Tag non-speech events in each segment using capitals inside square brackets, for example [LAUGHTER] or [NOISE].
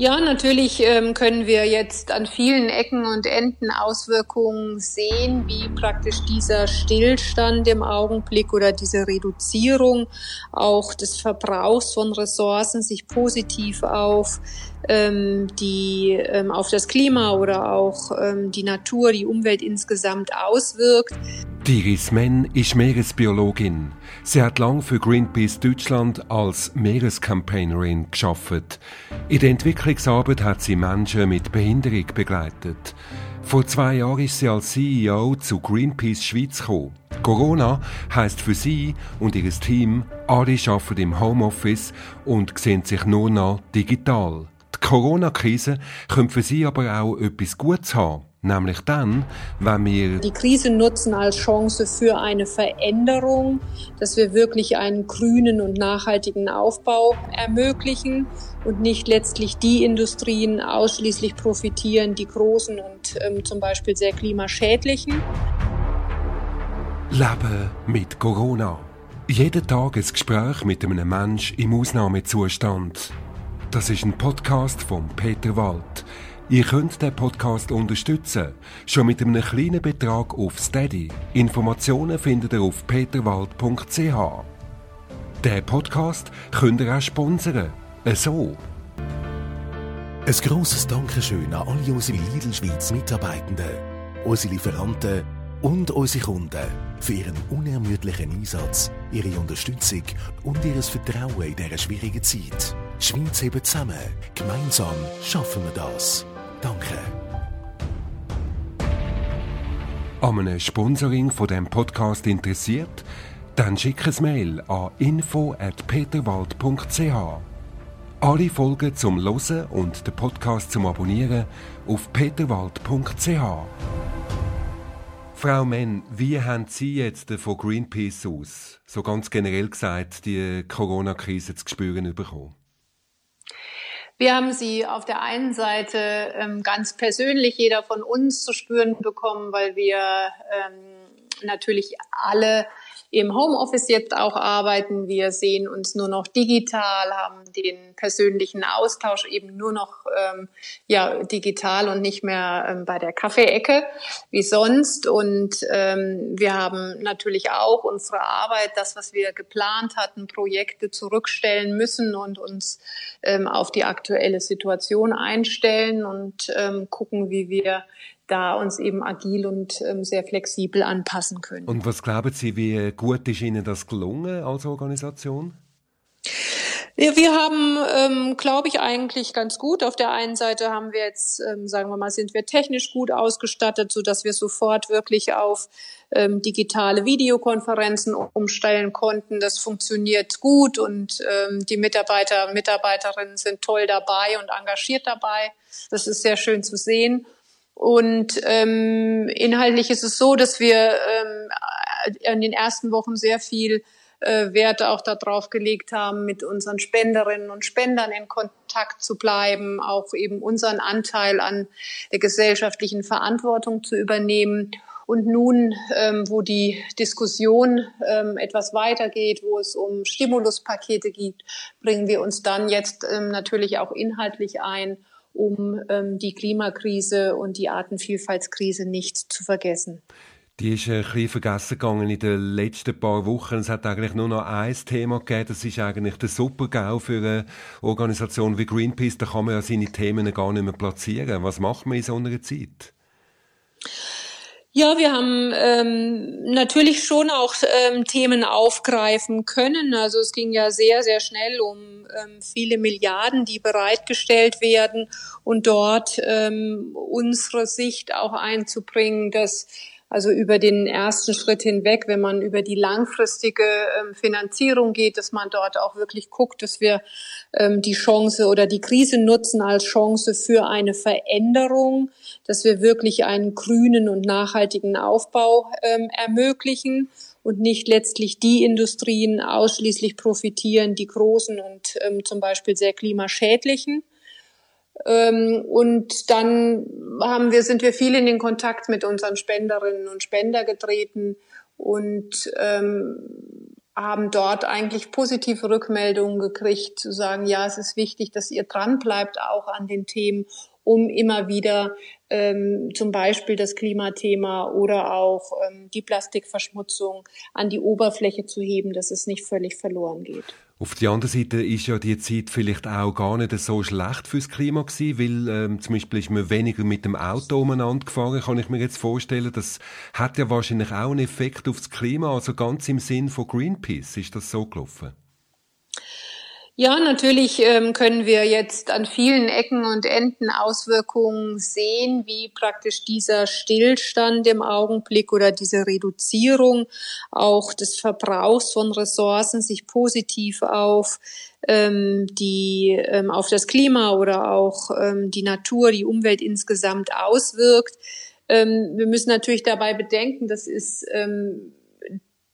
Ja, natürlich ähm, können wir jetzt an vielen Ecken und Enden Auswirkungen sehen, wie praktisch dieser Stillstand im Augenblick oder diese Reduzierung auch des Verbrauchs von Ressourcen sich positiv auf ähm, die ähm, auf das Klima oder auch ähm, die Natur, die Umwelt insgesamt auswirkt. Diris Men ist Meeresbiologin. Sie hat lang für Greenpeace Deutschland als Meerescampaignerin geschafft. In der Entwicklungsarbeit hat sie Menschen mit Behinderung begleitet. Vor zwei Jahren ist sie als CEO zu Greenpeace Schweiz gekommen. Corona heißt für sie und ihr Team, alle arbeiten im Homeoffice und sehen sich nur noch digital. Die Corona-Krise könnte für sie aber auch etwas Gutes haben. Nämlich dann, wenn wir die Krise nutzen als Chance für eine Veränderung, dass wir wirklich einen grünen und nachhaltigen Aufbau ermöglichen und nicht letztlich die Industrien ausschließlich profitieren, die großen und ähm, zum Beispiel sehr klimaschädlichen. Leben mit Corona. Jeden Tag ein Gespräch mit einem Mensch im Ausnahmezustand. Das ist ein Podcast von Peter Wald. Ihr könnt den Podcast unterstützen, schon mit einem kleinen Betrag auf Steady. Informationen findet ihr auf peterwald.ch. Den Podcast könnt ihr auch sponsern. So. Ein grosses Dankeschön an alle unsere Lidl Schweiz Mitarbeitenden, unsere Lieferanten und unsere Kunden für ihren unermüdlichen Einsatz, ihre Unterstützung und ihr Vertrauen in dieser schwierigen Zeit. Die Schweiz hebt zusammen. Gemeinsam schaffen wir das. Danke. An einem Sponsoring von dem Podcast interessiert? Dann schick ein Mail an info@peterwald.ch. Alle Folgen zum Losen und den Podcast zum Abonnieren auf peterwald.ch. Frau Menn, wie haben Sie jetzt von Greenpeace aus, so ganz generell gesagt, die Corona-Krise zu spüren bekommen? Wir haben sie auf der einen Seite ähm, ganz persönlich jeder von uns zu spüren bekommen, weil wir ähm, natürlich alle im Homeoffice jetzt auch arbeiten. Wir sehen uns nur noch digital, haben den persönlichen Austausch eben nur noch ähm, ja digital und nicht mehr ähm, bei der Kaffeeecke wie sonst. Und ähm, wir haben natürlich auch unsere Arbeit, das, was wir geplant hatten, Projekte zurückstellen müssen und uns ähm, auf die aktuelle Situation einstellen und ähm, gucken, wie wir da uns eben agil und ähm, sehr flexibel anpassen können. Und was glauben Sie, wie gut ist Ihnen das gelungen als Organisation? Wir, haben, ähm, glaube ich, eigentlich ganz gut. Auf der einen Seite haben wir jetzt, ähm, sagen wir mal, sind wir technisch gut ausgestattet, so dass wir sofort wirklich auf ähm, digitale Videokonferenzen umstellen konnten. Das funktioniert gut und ähm, die Mitarbeiter und Mitarbeiterinnen sind toll dabei und engagiert dabei. Das ist sehr schön zu sehen. Und ähm, inhaltlich ist es so, dass wir ähm, in den ersten Wochen sehr viel äh, Werte auch darauf gelegt haben, mit unseren Spenderinnen und Spendern in Kontakt zu bleiben, auch eben unseren Anteil an der gesellschaftlichen Verantwortung zu übernehmen. Und nun, ähm, wo die Diskussion ähm, etwas weitergeht, wo es um Stimuluspakete geht, bringen wir uns dann jetzt ähm, natürlich auch inhaltlich ein um ähm, die Klimakrise und die Artenvielfaltskrise nicht zu vergessen. Die ist ein bisschen vergessen gegangen in den letzten paar Wochen. Es hat eigentlich nur noch ein Thema gegeben. Das ist eigentlich der Super-GAU für eine Organisation wie Greenpeace. Da kann man ja seine Themen gar nicht mehr platzieren. Was macht man in so einer Zeit? Ja, wir haben ähm, natürlich schon auch ähm, Themen aufgreifen können. Also es ging ja sehr, sehr schnell um ähm, viele Milliarden, die bereitgestellt werden und dort ähm, unsere Sicht auch einzubringen, dass also über den ersten Schritt hinweg, wenn man über die langfristige ähm, Finanzierung geht, dass man dort auch wirklich guckt, dass wir ähm, die Chance oder die Krise nutzen als Chance für eine Veränderung, dass wir wirklich einen grünen und nachhaltigen Aufbau ähm, ermöglichen und nicht letztlich die Industrien ausschließlich profitieren, die großen und zum Beispiel sehr klimaschädlichen. Ähm, und dann haben wir, sind wir viel in den Kontakt mit unseren Spenderinnen und Spender getreten und ähm, haben dort eigentlich positive Rückmeldungen gekriegt, zu sagen, ja, es ist wichtig, dass ihr dran bleibt auch an den Themen, um immer wieder ähm, zum Beispiel das Klimathema oder auch ähm, die Plastikverschmutzung an die Oberfläche zu heben, dass es nicht völlig verloren geht. Auf der anderen Seite ist ja die Zeit vielleicht auch gar nicht so schlecht fürs Klima gewesen, weil ähm, zum Beispiel ist man weniger mit dem Auto umeinander gefahren, kann ich mir jetzt vorstellen. Das hat ja wahrscheinlich auch einen Effekt aufs Klima, also ganz im Sinn von Greenpeace ist das so gelaufen. Ja, natürlich ähm, können wir jetzt an vielen Ecken und Enden Auswirkungen sehen, wie praktisch dieser Stillstand im Augenblick oder diese Reduzierung auch des Verbrauchs von Ressourcen sich positiv auf ähm, die ähm, auf das Klima oder auch ähm, die Natur, die Umwelt insgesamt auswirkt. Ähm, wir müssen natürlich dabei bedenken, das ist ähm,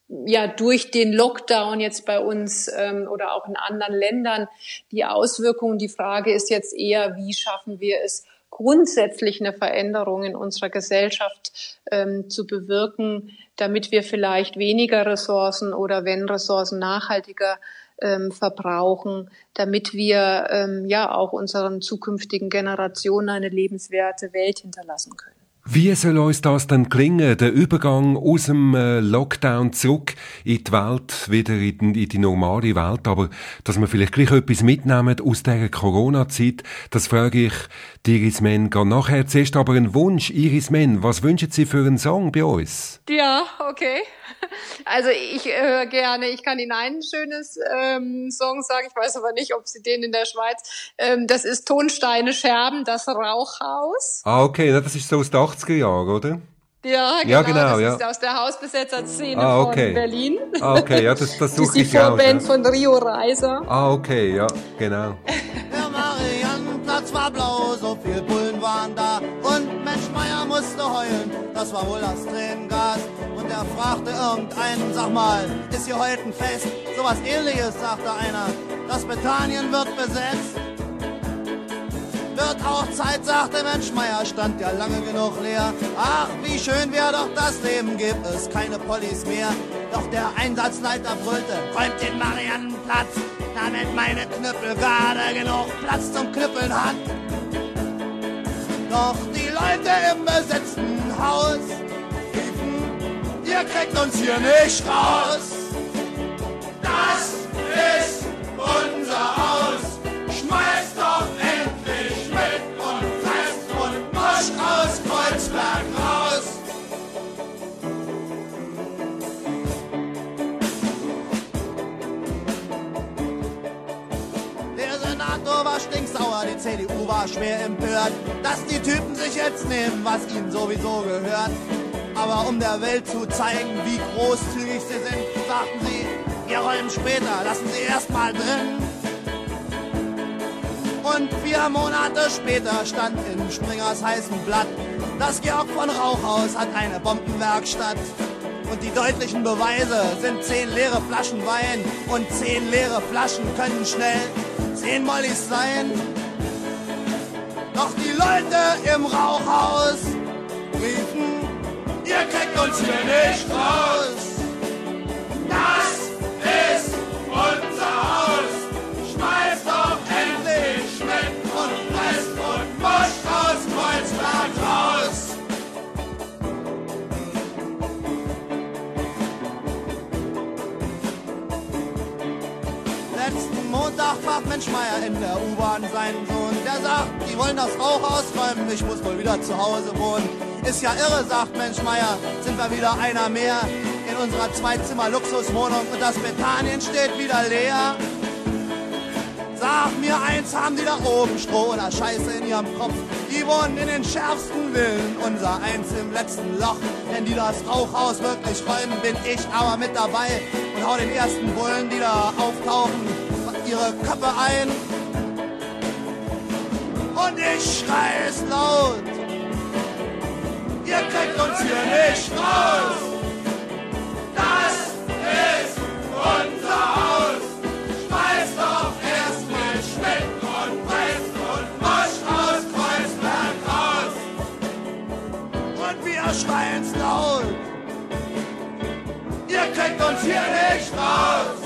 ja durch den Lockdown jetzt bei uns ähm, oder auch in anderen Ländern die Auswirkungen. Die Frage ist jetzt eher, wie schaffen wir es, grundsätzlich eine Veränderung in unserer Gesellschaft ähm, zu bewirken, damit wir vielleicht weniger Ressourcen oder wenn Ressourcen nachhaltiger ähm, verbrauchen, damit wir ähm, ja auch unseren zukünftigen Generationen eine lebenswerte Welt hinterlassen können. Wie soll uns das dann gelingen, der Übergang aus dem äh, Lockdown zurück in die Welt, wieder in die, in die normale Welt, aber dass wir vielleicht gleich etwas mitnehmen aus dieser Corona-Zeit, das frage ich die Iris Men gar nachher. Zuerst aber ein Wunsch, Iris Men, was wünschen Sie für einen Song bei uns? Ja, okay. [LAUGHS] Also ich höre gerne, ich kann Ihnen einen schönes ähm, Song sagen, ich weiß aber nicht, ob Sie den in der Schweiz, ähm, das ist Tonsteine Scherben, das Rauchhaus. Ah, okay, das ist so aus den 80er Jahren, oder? Ja, genau. Ja, genau das ja. ist aus der Hausbesetzer-Szene ah, okay. von Berlin. Ah, okay, ja, das, das [LAUGHS] suche ich Das ist die Vorband ja. von Rio Reiser. Ah, okay, ja, genau. [LAUGHS] Mariannenplatz war blau, so viel Bullen waren da. Und Mensch Meier musste heulen, das war wohl das Tränengas. Und er fragte irgendeinen, sag mal, ist hier heute ein Fest? Sowas ähnliches, sagte einer. Das Bethanien wird besetzt. Wird auch Zeit, sagte Mensch Meier, stand ja lange genug leer. Ach, wie schön wäre doch das Leben, gibt es keine Pollys mehr. Doch der Einsatzleiter brüllte, räumt den Mariannenplatz, damit meine Knüppel gerade genug Platz zum Knüppeln hat. Doch die Leute im besetzten Haus riefen, ihr kriegt uns hier nicht raus. Das ist unser Haus. Schmeißt Senator war stinksauer, die CDU war schwer empört, dass die Typen sich jetzt nehmen, was ihnen sowieso gehört. Aber um der Welt zu zeigen, wie großzügig sie sind, sagten sie, wir räumen später, lassen sie erst mal drin. Und vier Monate später stand in Springers heißem Blatt, das Georg von Rauchhaus hat eine Bombenwerkstatt. Und die deutlichen Beweise sind zehn leere Flaschen Wein und zehn leere Flaschen können schnell zehn Mollys sein. Doch die Leute im Rauchhaus riefen, ihr kriegt uns hier nicht raus. Montag fragt Mensch Meier in der U-Bahn seinen Sohn. Der sagt, die wollen das Rauch ausräumen, ich muss wohl wieder zu Hause wohnen. Ist ja irre, sagt Mensch Meier, sind wir wieder einer mehr in unserer Zwei-Zimmer-Luxuswohnung und das Bethanien steht wieder leer. Sag mir eins, haben die da oben Stroh oder Scheiße in ihrem Kopf? Die wohnen in den schärfsten Villen, unser eins im letzten Loch. Wenn die das Rauchhaus wirklich räumen, bin ich aber mit dabei und hau den ersten Bullen, die da auftauchen, ihre Köpfe ein. Und ich schrei es laut. Ihr kriegt uns hier nicht raus. Das ist unser Haus. Schmeißt doch erst mal Schmidt und Brest und Mosch aus Kreuzberg raus. Und wir schreien's laut. Ihr kriegt uns hier nicht raus.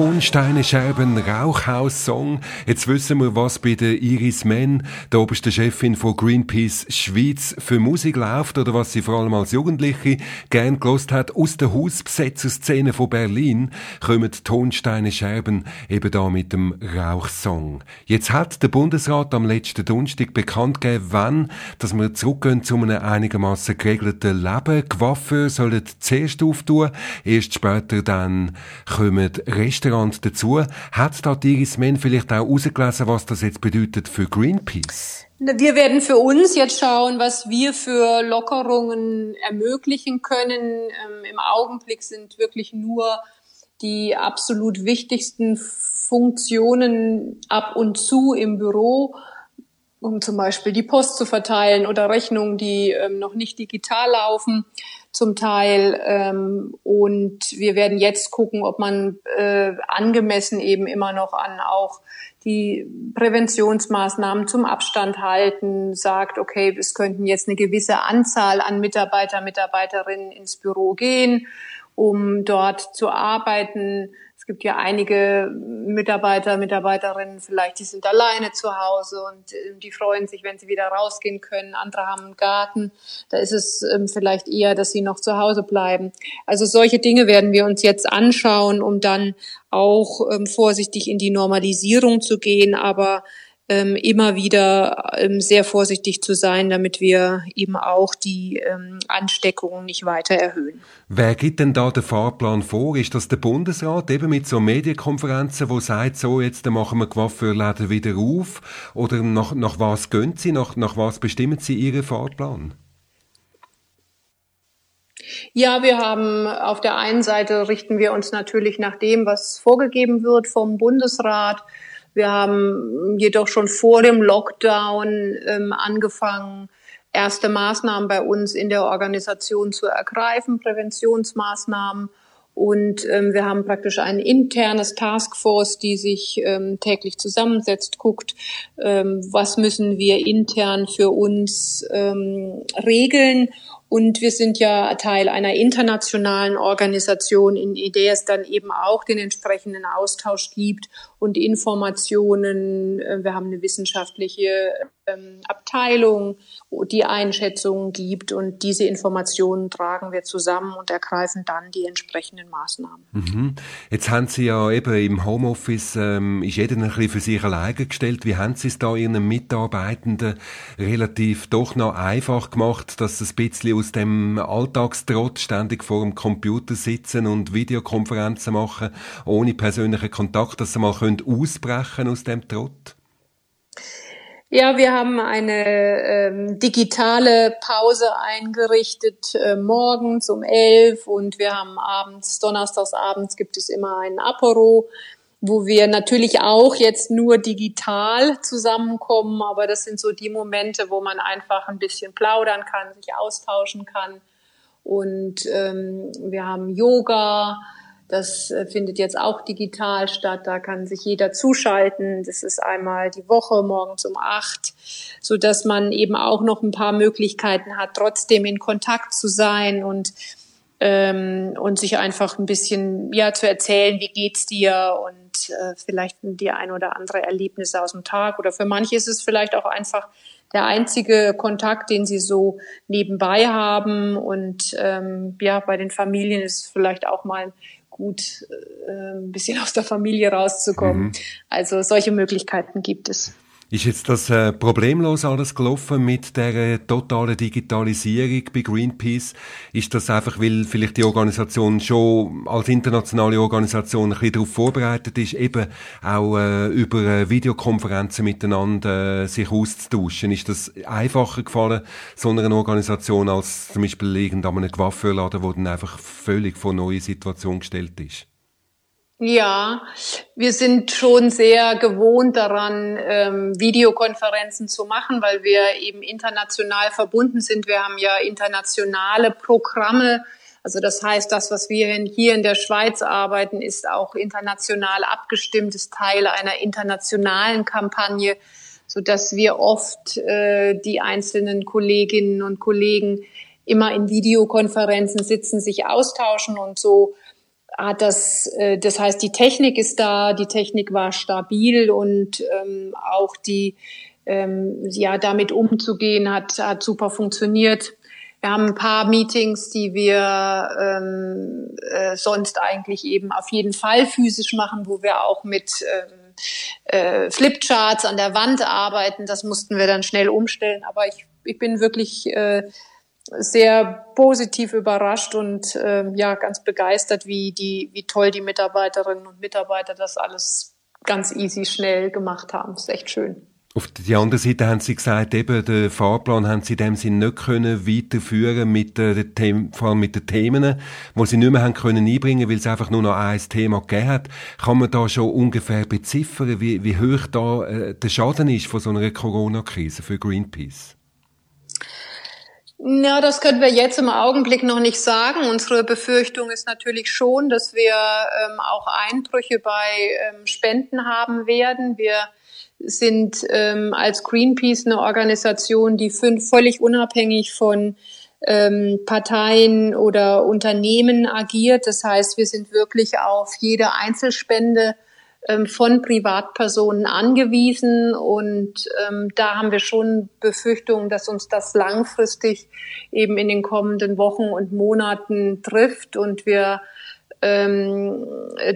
Tonsteine Scherben Rauchhaus Song. Jetzt wissen wir, was bei der Iris Men, der obersten Chefin von Greenpeace Schweiz, für Musik läuft oder was sie vor allem als Jugendliche gern gelost hat. Aus der Hausbesetzerszene von Berlin kommen Tonsteine Scherben eben da mit dem Rauchsong. Jetzt hat der Bundesrat am letzten Donnerstag bekannt gegeben, wann, dass wir zurückgehen zu einem einigermaßen geregelten Leben. Coiffeur sollen zuerst auftun, erst später dann kommen Restaurant dazu. Hat da Iris Men vielleicht auch herausgelesen, was das jetzt bedeutet für Greenpeace? Wir werden für uns jetzt schauen, was wir für Lockerungen ermöglichen können. Ähm, Im Augenblick sind wirklich nur die absolut wichtigsten Funktionen ab und zu im Büro, um zum Beispiel die Post zu verteilen oder Rechnungen, die ähm, noch nicht digital laufen zum Teil. Ähm, und wir werden jetzt gucken, ob man äh, angemessen eben immer noch an auch die Präventionsmaßnahmen zum Abstand halten, sagt, okay, es könnten jetzt eine gewisse Anzahl an Mitarbeiter, Mitarbeiterinnen ins Büro gehen, um dort zu arbeiten gibt ja einige Mitarbeiter, Mitarbeiterinnen vielleicht, die sind alleine zu Hause und äh, die freuen sich, wenn sie wieder rausgehen können. Andere haben einen Garten. Da ist es ähm, vielleicht eher, dass sie noch zu Hause bleiben. Also solche Dinge werden wir uns jetzt anschauen, um dann auch ähm, vorsichtig in die Normalisierung zu gehen. Aber ähm, immer wieder ähm, sehr vorsichtig zu sein, damit wir eben auch die ähm, Ansteckungen nicht weiter erhöhen. Wer gibt denn da den Fahrplan vor? Ist das der Bundesrat eben mit so Medienkonferenzen, wo sagt, so jetzt machen wir Coiffeurläden wieder auf? Oder nach, nach was gehen Sie? Nach, nach was bestimmen Sie Ihren Fahrplan? Ja, wir haben auf der einen Seite richten wir uns natürlich nach dem, was vorgegeben wird vom Bundesrat. Wir haben jedoch schon vor dem Lockdown ähm, angefangen, erste Maßnahmen bei uns in der Organisation zu ergreifen, Präventionsmaßnahmen. Und ähm, wir haben praktisch ein internes Taskforce, die sich ähm, täglich zusammensetzt, guckt, ähm, was müssen wir intern für uns ähm, regeln und wir sind ja Teil einer internationalen Organisation, in der es dann eben auch den entsprechenden Austausch gibt und Informationen. Äh, wir haben eine wissenschaftliche ähm, Abteilung, die Einschätzungen gibt und diese Informationen tragen wir zusammen und ergreifen dann die entsprechenden Maßnahmen. Mhm. Jetzt haben Sie ja eben im Homeoffice, ähm, ist jeder ein bisschen für sich alleine gestellt. Wie haben Sie es da Ihren Mitarbeitenden relativ doch noch einfach gemacht, dass es ein bisschen aus dem Alltagstrott ständig vor dem Computer sitzen und Videokonferenzen machen, ohne persönlichen Kontakt, dass sie mal können ausbrechen aus dem Trott? Ja, wir haben eine ähm, digitale Pause eingerichtet äh, morgens um elf und wir haben abends, donnerstags abends gibt es immer ein Apero, wo wir natürlich auch jetzt nur digital zusammenkommen, aber das sind so die Momente, wo man einfach ein bisschen plaudern kann, sich austauschen kann. Und ähm, wir haben Yoga, das äh, findet jetzt auch digital statt. Da kann sich jeder zuschalten. Das ist einmal die Woche morgens um acht, so dass man eben auch noch ein paar Möglichkeiten hat, trotzdem in Kontakt zu sein und ähm, und sich einfach ein bisschen ja zu erzählen, wie geht's dir und äh, vielleicht die ein oder andere Erlebnisse aus dem Tag oder für manche ist es vielleicht auch einfach der einzige Kontakt, den sie so nebenbei haben und ähm, ja bei den Familien ist es vielleicht auch mal gut, äh, ein bisschen aus der Familie rauszukommen. Mhm. Also solche Möglichkeiten gibt es. Ist jetzt das äh, problemlos alles gelaufen mit der totalen Digitalisierung bei Greenpeace? Ist das einfach, weil vielleicht die Organisation schon als internationale Organisation ein bisschen darauf vorbereitet ist, eben auch äh, über äh, Videokonferenzen miteinander äh, sich auszutauschen? Ist das einfacher gefallen, so einer Organisation, als zum Beispiel irgendeinem Coiffeurladen, wo dann einfach völlig vor neue Situation gestellt ist? Ja, wir sind schon sehr gewohnt daran, ähm, Videokonferenzen zu machen, weil wir eben international verbunden sind. Wir haben ja internationale Programme. Also das heißt, das, was wir hier in der Schweiz arbeiten, ist auch international abgestimmt, ist Teil einer internationalen Kampagne, so dass wir oft äh, die einzelnen Kolleginnen und Kollegen immer in Videokonferenzen sitzen, sich austauschen und so hat das, äh, das heißt, die Technik ist da, die Technik war stabil und ähm, auch die, ähm, ja, damit umzugehen hat, hat super funktioniert. Wir haben ein paar Meetings, die wir ähm, äh, sonst eigentlich eben auf jeden Fall physisch machen, wo wir auch mit ähm, äh, Flipcharts an der Wand arbeiten. Das mussten wir dann schnell umstellen. Aber ich, ich bin wirklich äh, sehr positiv überrascht und äh, ja ganz begeistert, wie die, wie toll die Mitarbeiterinnen und Mitarbeiter das alles ganz easy schnell gemacht haben. Das ist echt schön. Auf die andere Seite haben Sie gesagt, eben, den Fahrplan haben Sie in dem Sinne nicht können weiterführen mit den Themen, vor allem mit den Themen, wo Sie nicht mehr haben können einbringen, weil es einfach nur noch ein Thema gegeben hat. Kann man da schon ungefähr beziffern, wie, wie hoch da äh, der Schaden ist von so einer Corona-Krise für Greenpeace? Ja, das können wir jetzt im Augenblick noch nicht sagen. Unsere Befürchtung ist natürlich schon, dass wir ähm, auch Einbrüche bei ähm, Spenden haben werden. Wir sind ähm, als Greenpeace eine Organisation, die fünf, völlig unabhängig von ähm, Parteien oder Unternehmen agiert. Das heißt, wir sind wirklich auf jede Einzelspende ähm, von Privatpersonen angewiesen. Und ähm, da haben wir schon Befürchtungen, dass uns das langfristig eben in den kommenden Wochen und Monaten trifft und wir ähm,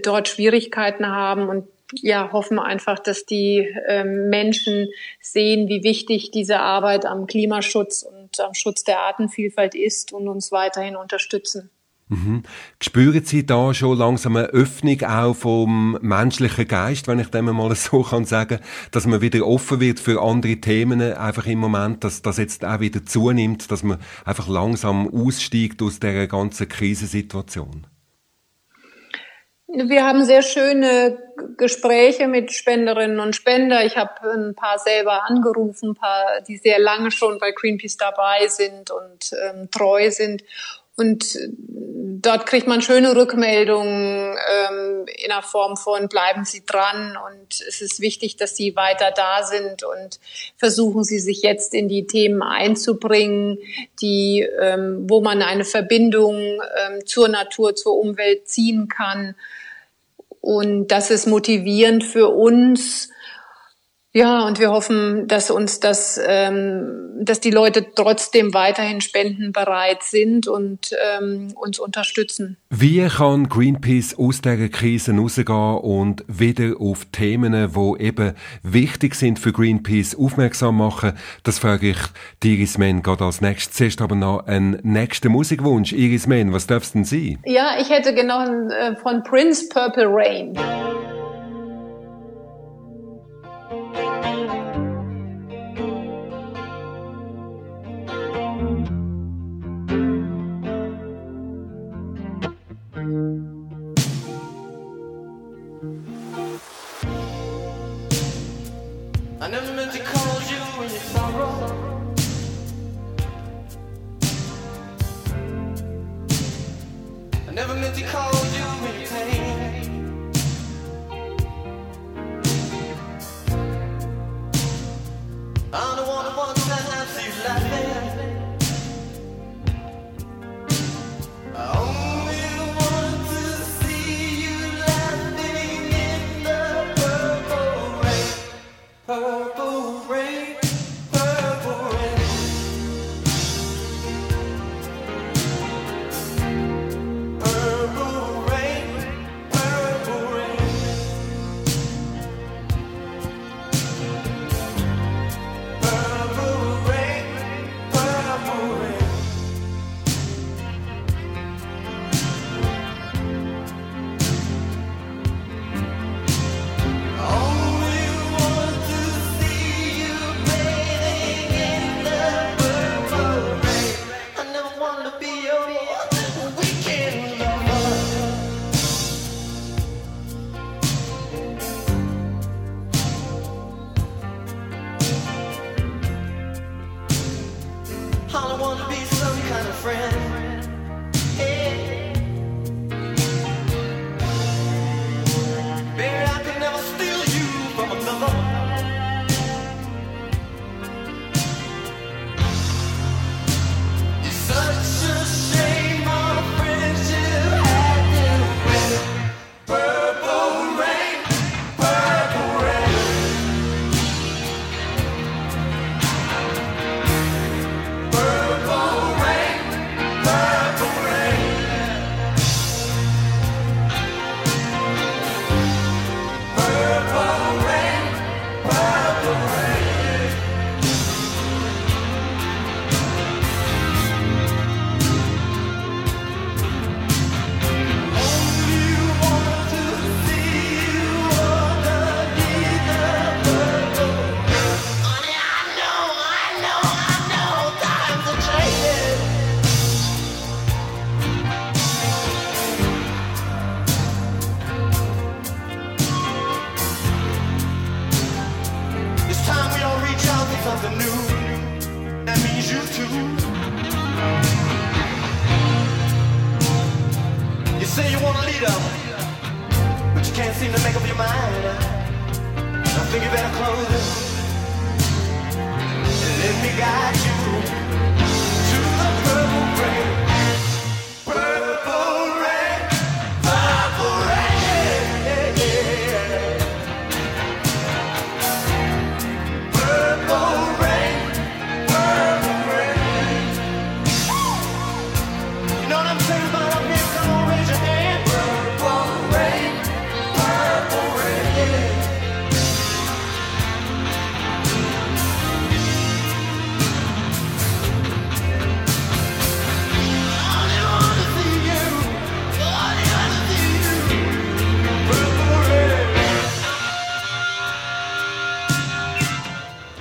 dort Schwierigkeiten haben und ja, hoffen einfach, dass die ähm, Menschen sehen, wie wichtig diese Arbeit am Klimaschutz und am Schutz der Artenvielfalt ist und uns weiterhin unterstützen. Mhm. Spüren Sie da schon langsam eine Öffnung auch vom menschlichen Geist, wenn ich dem mal [LAUGHS] so kann sagen, dass man wieder offen wird für andere Themen, einfach im Moment, dass das jetzt auch wieder zunimmt, dass man einfach langsam aussteigt aus der ganzen Krisensituation? Wir haben sehr schöne Gespräche mit Spenderinnen und Spender. Ich habe ein paar selber angerufen, ein paar, die sehr lange schon bei Greenpeace dabei sind und ähm, treu sind. Und dort kriegt man schöne Rückmeldungen ähm, in der Form von bleiben Sie dran und es ist wichtig, dass Sie weiter da sind und versuchen Sie sich jetzt in die Themen einzubringen, die ähm, wo man eine Verbindung ähm, zur Natur, zur Umwelt ziehen kann. Und das ist motivierend für uns, ja, und wir hoffen, dass uns das, ähm, dass die Leute trotzdem weiterhin spendenbereit sind und ähm, uns unterstützen. Wie kann Greenpeace aus dieser Krise rausgehen und wieder auf Themen, wo eben wichtig sind für Greenpeace, aufmerksam machen? Das frage ich die Iris Men gerade als nächstes. Zuerst aber noch einen nächsten Musikwunsch. Iris Men, was darf es denn sein? Ja, ich hätte genau von Prince Purple Rain. Never meant to call.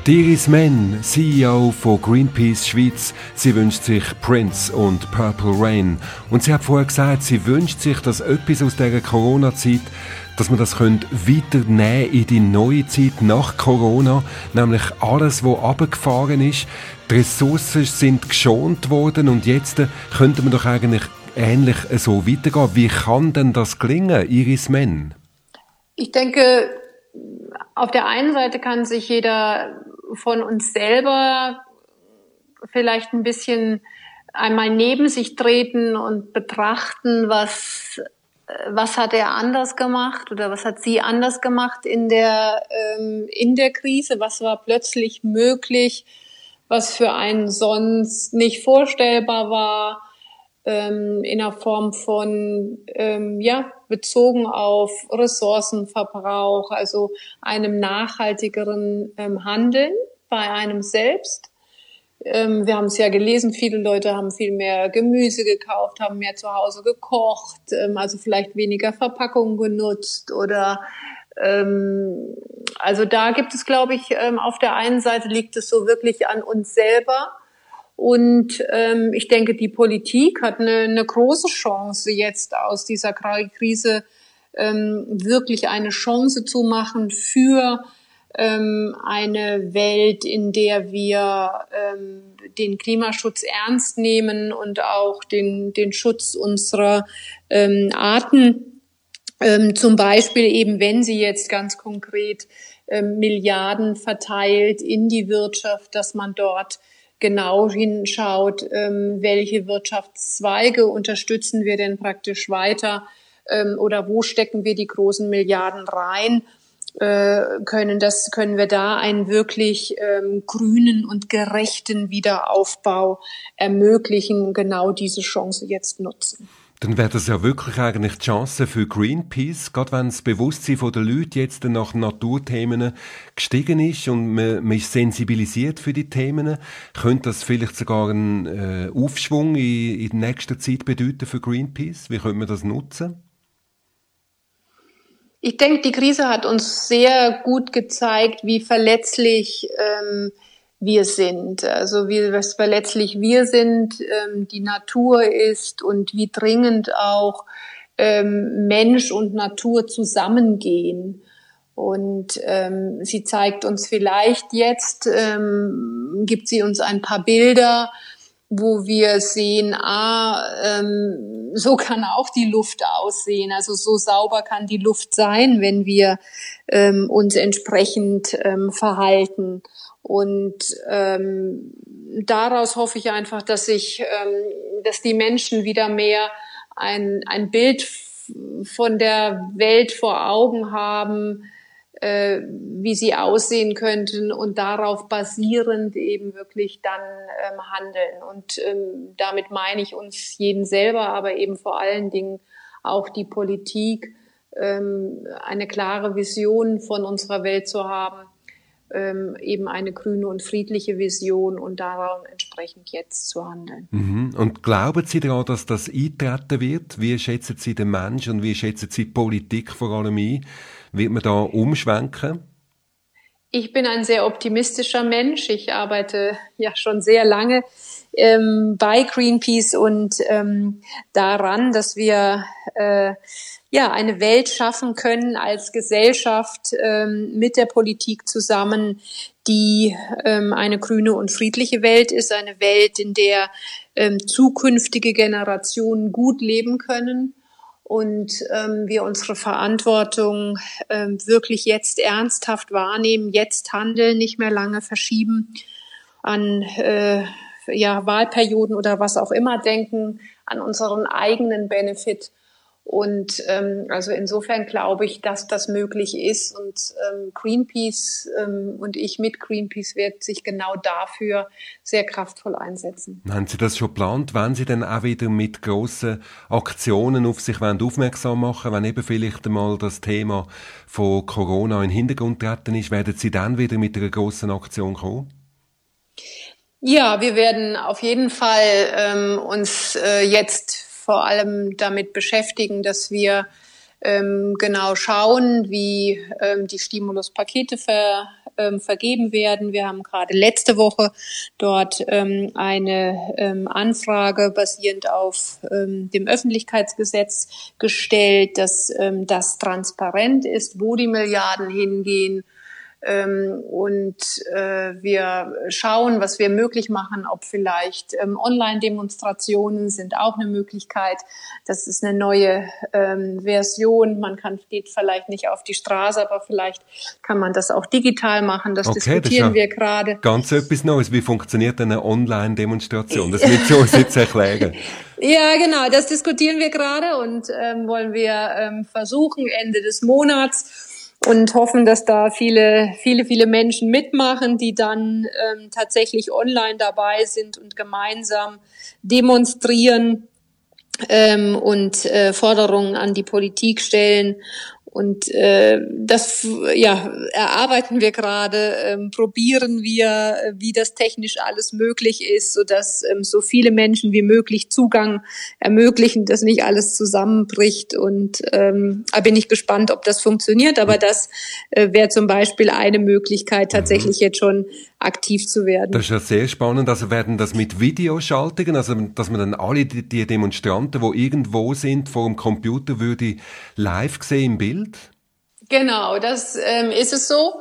Iris Mann, CEO von Greenpeace Schweiz, sie wünscht sich Prince und Purple Rain. Und sie hat vorher gesagt, sie wünscht sich, dass etwas aus dieser Corona-Zeit, dass man das weiternehmen in die neue Zeit nach Corona, nämlich alles, was abgefahren ist. Die Ressourcen sind geschont worden und jetzt äh, könnte man doch eigentlich ähnlich so weitergehen. Wie kann denn das gelingen, Iris Mann? Ich denke, auf der einen Seite kann sich jeder von uns selber vielleicht ein bisschen einmal neben sich treten und betrachten, was, was hat er anders gemacht oder was hat sie anders gemacht in der, ähm, in der Krise, was war plötzlich möglich, was für einen sonst nicht vorstellbar war, ähm, in der Form von, ähm, ja, bezogen auf Ressourcenverbrauch, also einem nachhaltigeren ähm, Handeln bei einem selbst. Ähm, wir haben es ja gelesen, viele Leute haben viel mehr Gemüse gekauft, haben mehr zu Hause gekocht, ähm, also vielleicht weniger Verpackungen genutzt oder ähm, also da gibt es, glaube ich, ähm, auf der einen Seite liegt es so wirklich an uns selber. Und ähm, ich denke, die Politik hat eine, eine große Chance, jetzt aus dieser Krise ähm, wirklich eine Chance zu machen für ähm, eine Welt, in der wir ähm, den Klimaschutz ernst nehmen und auch den, den Schutz unserer ähm, Arten. Ähm, zum Beispiel eben, wenn sie jetzt ganz konkret ähm, Milliarden verteilt in die Wirtschaft, dass man dort genau hinschaut, ähm, welche Wirtschaftszweige unterstützen wir denn praktisch weiter ähm, oder wo stecken wir die großen Milliarden rein? Äh, können das können wir da einen wirklich ähm, grünen und gerechten Wiederaufbau ermöglichen genau diese Chance jetzt nutzen dann wäre das ja wirklich eigentlich die Chance für Greenpeace, gerade wenn das Bewusstsein der Leute jetzt nach Naturthemen gestiegen ist und man, man ist sensibilisiert für die Themen, könnte das vielleicht sogar einen äh, Aufschwung in, in nächster Zeit bedeuten für Greenpeace? Wie könnte man das nutzen? Ich denke, die Krise hat uns sehr gut gezeigt, wie verletzlich ähm, wir sind. Also wie was verletzlich wir sind, ähm, die Natur ist und wie dringend auch ähm, Mensch und Natur zusammengehen. Und ähm, sie zeigt uns vielleicht jetzt, ähm, gibt sie uns ein paar Bilder, wo wir sehen, ah, ähm, so kann auch die Luft aussehen. Also so sauber kann die Luft sein, wenn wir ähm, uns entsprechend ähm, verhalten. Und ähm, daraus hoffe ich einfach, dass sich, ähm, dass die Menschen wieder mehr ein, ein Bild von der Welt vor Augen haben, äh, wie sie aussehen könnten und darauf basierend eben wirklich dann ähm, handeln. Und ähm, damit meine ich uns jeden selber, aber eben vor allen Dingen auch die Politik, ähm, eine klare Vision von unserer Welt zu haben, ähm, eben eine grüne und friedliche Vision und daran entsprechend jetzt zu handeln. Mhm. Und glauben Sie daran, dass das eintreten wird? Wie schätzen Sie den Menschen und wie schätzen Sie die Politik vor allem ein? Wird man da umschwenken? Ich bin ein sehr optimistischer Mensch. Ich arbeite ja schon sehr lange ähm, bei Greenpeace und ähm, daran, dass wir äh, ja eine Welt schaffen können als Gesellschaft ähm, mit der Politik zusammen, die ähm, eine grüne und friedliche Welt ist, eine Welt, in der ähm, zukünftige Generationen gut leben können und ähm, wir unsere Verantwortung ähm, wirklich jetzt ernsthaft wahrnehmen, jetzt handeln, nicht mehr lange verschieben, an äh, ja, Wahlperioden oder was auch immer denken, an unseren eigenen Benefit und ähm, also insofern glaube ich, dass das möglich ist. Und ähm, Greenpeace ähm, und ich mit Greenpeace wird sich genau dafür sehr kraftvoll einsetzen. Haben Sie das schon geplant, wenn Sie dann auch wieder mit grossen Aktionen auf sich wollen, aufmerksam machen, wenn eben vielleicht einmal das Thema von Corona in den Hintergrund treten ist, werden Sie dann wieder mit einer grossen Aktion kommen? Ja, wir werden auf jeden Fall ähm, uns äh, jetzt vor allem damit beschäftigen, dass wir ähm, genau schauen, wie ähm, die Stimuluspakete ver, ähm, vergeben werden. Wir haben gerade letzte Woche dort ähm, eine ähm, Anfrage basierend auf ähm, dem Öffentlichkeitsgesetz gestellt, dass ähm, das transparent ist, wo die Milliarden hingehen und äh, wir schauen, was wir möglich machen, ob vielleicht ähm, Online-Demonstrationen sind auch eine Möglichkeit. Das ist eine neue ähm, Version. Man kann, geht vielleicht nicht auf die Straße, aber vielleicht kann man das auch digital machen. Das okay, diskutieren das wir gerade. Ganz etwas Neues. Wie funktioniert eine Online-Demonstration? Das wird uns jetzt erklären. [LAUGHS] Ja, genau, das diskutieren wir gerade und ähm, wollen wir ähm, versuchen, Ende des Monats und hoffen, dass da viele, viele, viele Menschen mitmachen, die dann ähm, tatsächlich online dabei sind und gemeinsam demonstrieren ähm, und äh, Forderungen an die Politik stellen und äh, das ja, erarbeiten wir gerade, ähm, probieren wir, wie das technisch alles möglich ist, sodass ähm, so viele Menschen wie möglich Zugang ermöglichen, dass nicht alles zusammenbricht. Und ähm, da bin ich gespannt, ob das funktioniert. Aber das äh, wäre zum Beispiel eine Möglichkeit, tatsächlich mhm. jetzt schon aktiv zu werden. Das ist ja sehr spannend. Also werden das mit Videoschaltungen, also dass man dann alle die, die Demonstranten, wo irgendwo sind, vor dem Computer würde live sehen im Bild? Genau, das ähm, ist es so.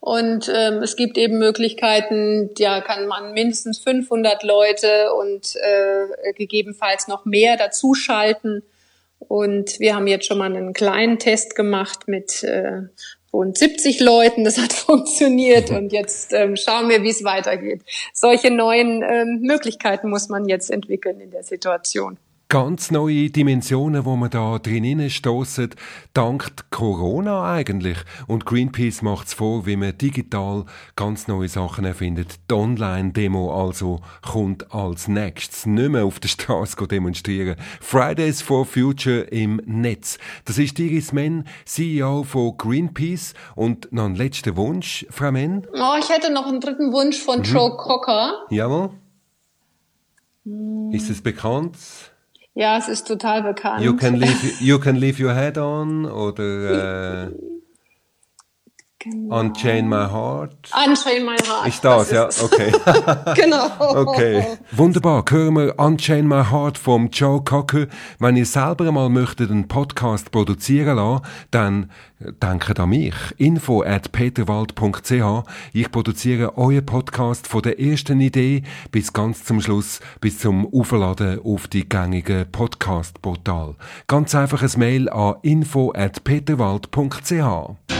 Und ähm, es gibt eben Möglichkeiten, ja, kann man mindestens 500 Leute und äh, gegebenenfalls noch mehr dazuschalten. Und wir haben jetzt schon mal einen kleinen Test gemacht mit äh, rund 70 Leuten. Das hat [LAUGHS] funktioniert [LAUGHS] und jetzt ähm, schauen wir, wie es weitergeht. Solche neuen ähm, Möglichkeiten muss man jetzt entwickeln in der Situation ganz neue Dimensionen, wo man da drin stoßen, dank Corona eigentlich. Und Greenpeace macht's vor, wie man digital ganz neue Sachen erfindet. Die Online-Demo also kommt als nächstes. Nicht mehr auf der Straße demonstrieren. Fridays for Future im Netz. Das ist Iris Menn, CEO von Greenpeace. Und noch ein letzter Wunsch, Frau Menn? Oh, ich hätte noch einen dritten Wunsch von mhm. Joe Cocker. Jawohl. Ist es bekannt? Ja, es ist total bekannt. You can leave, you can leave your head on oder äh, [LAUGHS] Genau. Unchain My Heart. Unchain My Heart. Das, das ja, okay. [LAUGHS] [LAUGHS] genau. Okay. Wunderbar. Hören wir Unchain My Heart vom Joe Cocker. Wenn ihr selber mal möchtet einen Podcast produzieren lassen, dann denkt an mich. Info at peterwald.ch. Ich produziere euren Podcast von der ersten Idee bis ganz zum Schluss, bis zum Aufladen auf die gängigen Podcast-Portal. Ganz einfach ein Mail an info at peterwald.ch.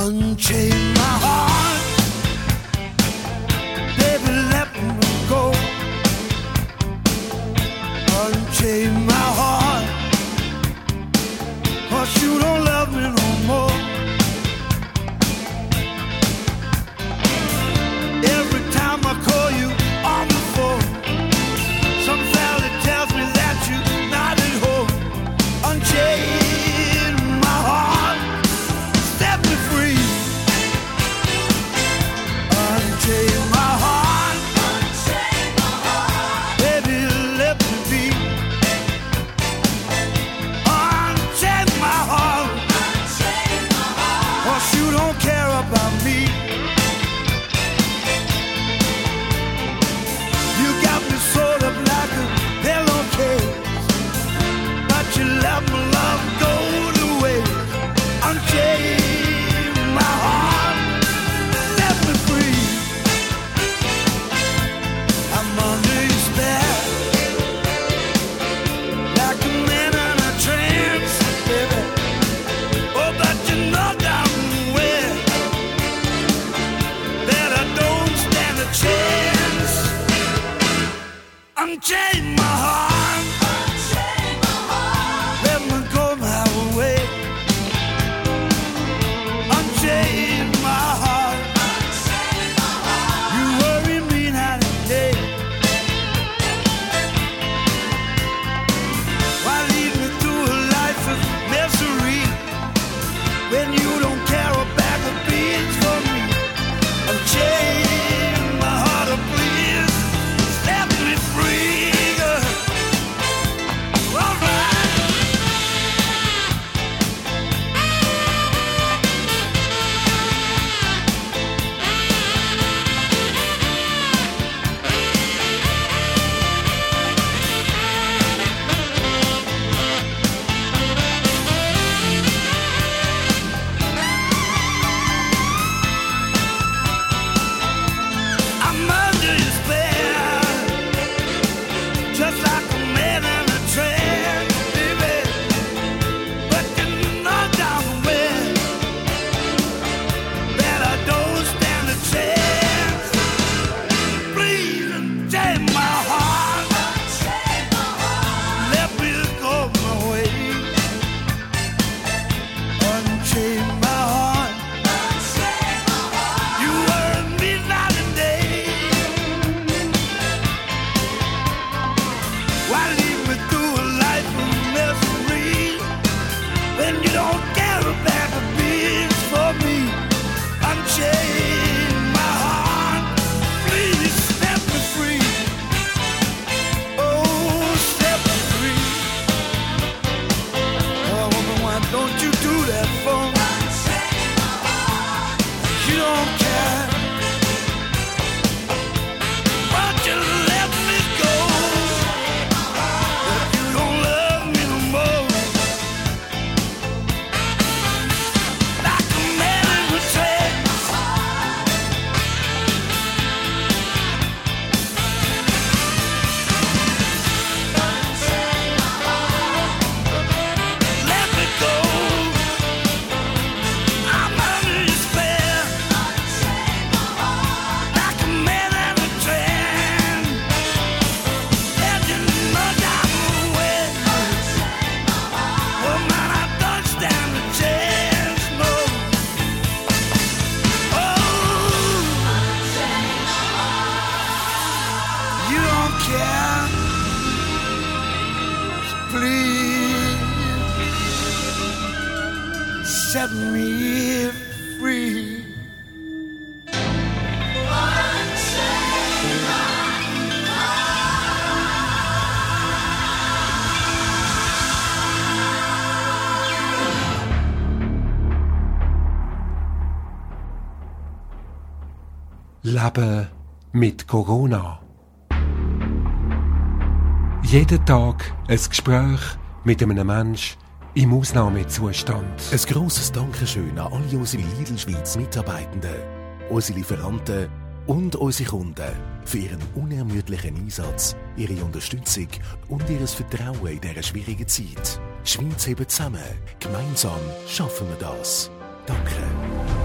Unchain my heart. Leben mit Corona. Jeden Tag ein Gespräch mit einem Mensch im Ausnahmezustand. Ein grosses Dankeschön an alle unsere Lidl Schweiz Mitarbeitenden, unsere Lieferanten und unsere Kunden für ihren unermüdlichen Einsatz, ihre Unterstützung und ihr Vertrauen in dieser schwierigen Zeit. Schweiz hebt zusammen. Gemeinsam schaffen wir das. Danke.